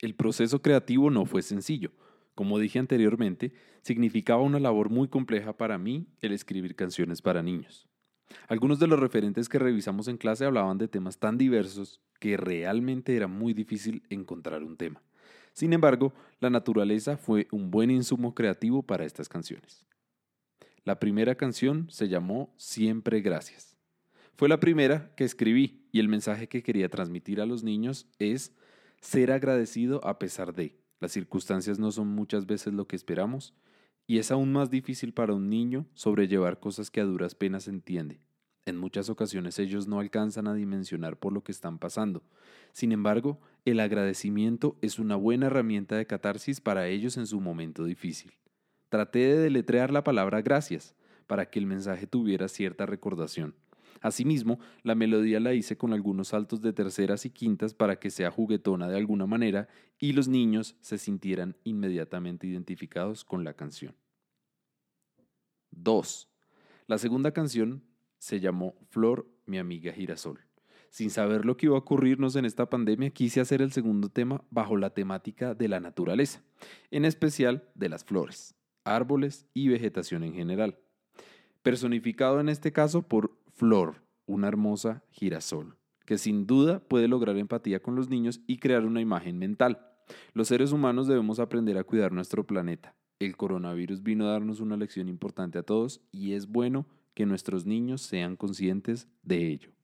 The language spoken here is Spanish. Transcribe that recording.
El proceso creativo no fue sencillo. Como dije anteriormente, significaba una labor muy compleja para mí el escribir canciones para niños. Algunos de los referentes que revisamos en clase hablaban de temas tan diversos que realmente era muy difícil encontrar un tema. Sin embargo, la naturaleza fue un buen insumo creativo para estas canciones. La primera canción se llamó Siempre Gracias. Fue la primera que escribí y el mensaje que quería transmitir a los niños es ser agradecido a pesar de. Las circunstancias no son muchas veces lo que esperamos y es aún más difícil para un niño sobrellevar cosas que a duras penas entiende. En muchas ocasiones ellos no alcanzan a dimensionar por lo que están pasando. Sin embargo, el agradecimiento es una buena herramienta de catarsis para ellos en su momento difícil. Traté de deletrear la palabra gracias para que el mensaje tuviera cierta recordación. Asimismo, la melodía la hice con algunos saltos de terceras y quintas para que sea juguetona de alguna manera y los niños se sintieran inmediatamente identificados con la canción. 2. La segunda canción se llamó Flor, mi amiga girasol. Sin saber lo que iba a ocurrirnos en esta pandemia, quise hacer el segundo tema bajo la temática de la naturaleza, en especial de las flores, árboles y vegetación en general. Personificado en este caso por Flor, una hermosa girasol, que sin duda puede lograr empatía con los niños y crear una imagen mental. Los seres humanos debemos aprender a cuidar nuestro planeta. El coronavirus vino a darnos una lección importante a todos y es bueno que nuestros niños sean conscientes de ello.